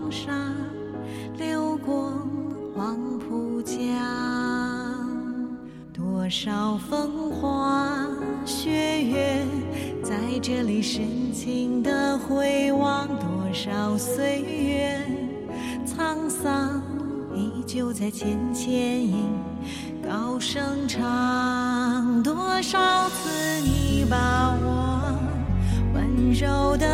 多少黄沙流过黄浦江，多少风花雪月在这里深情的回望，多少岁月沧桑依旧在浅浅吟高声唱，多少次你把我温柔的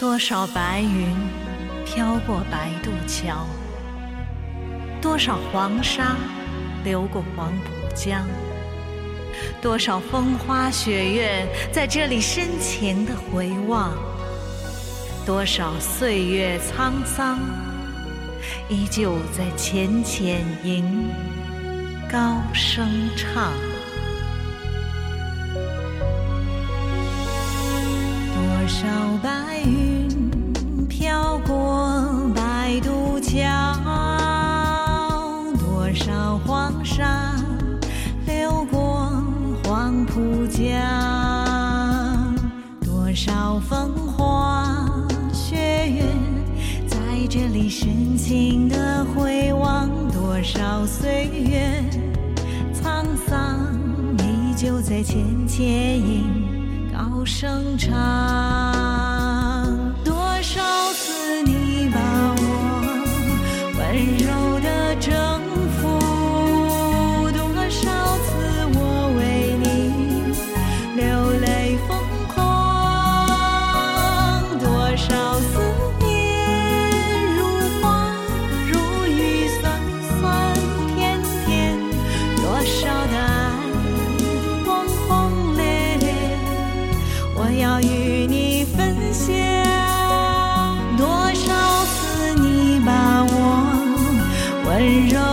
多少白云飘过白渡桥，多少黄沙流过黄浦江，多少风花雪月在这里深情的回望，多少岁月沧桑依旧在浅浅吟高声唱。少白云飘过白渡桥，多少黄沙流过黄浦江，多少风花雪月在这里深情的回望，多少岁月沧桑依旧在浅浅吟。高声唱，多少温柔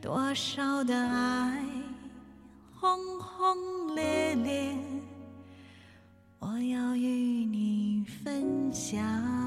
多少的爱轰轰烈烈。我要与你分享。